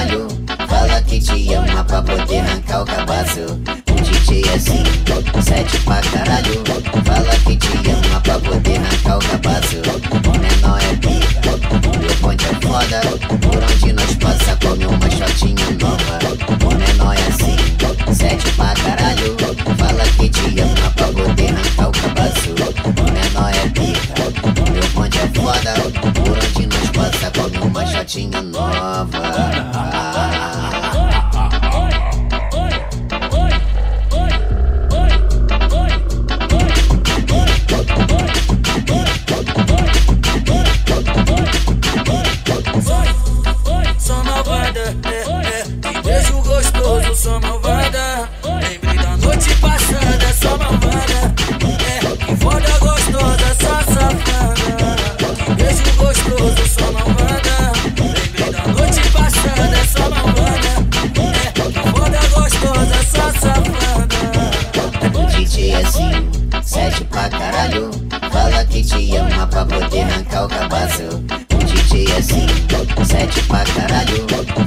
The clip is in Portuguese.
trabalho. Fala que te ama pra poder arrancar o cabaço. Um DJ assim, sete pra caralho. Fala que te ama pra poder arrancar o cabaço. O menor é bi, o meu ponte é foda. Por onde nós passa, come uma shotinha nova. O menor é assim, sete pra caralho. Fala que te ama pra poder arrancar o cabaço. O menor é bi, o meu ponte é foda. Por onde nós passa, come uma shotinha nova. Que te ama pra poder arrancar o cabaço. O DJ assim, sete pra caralho.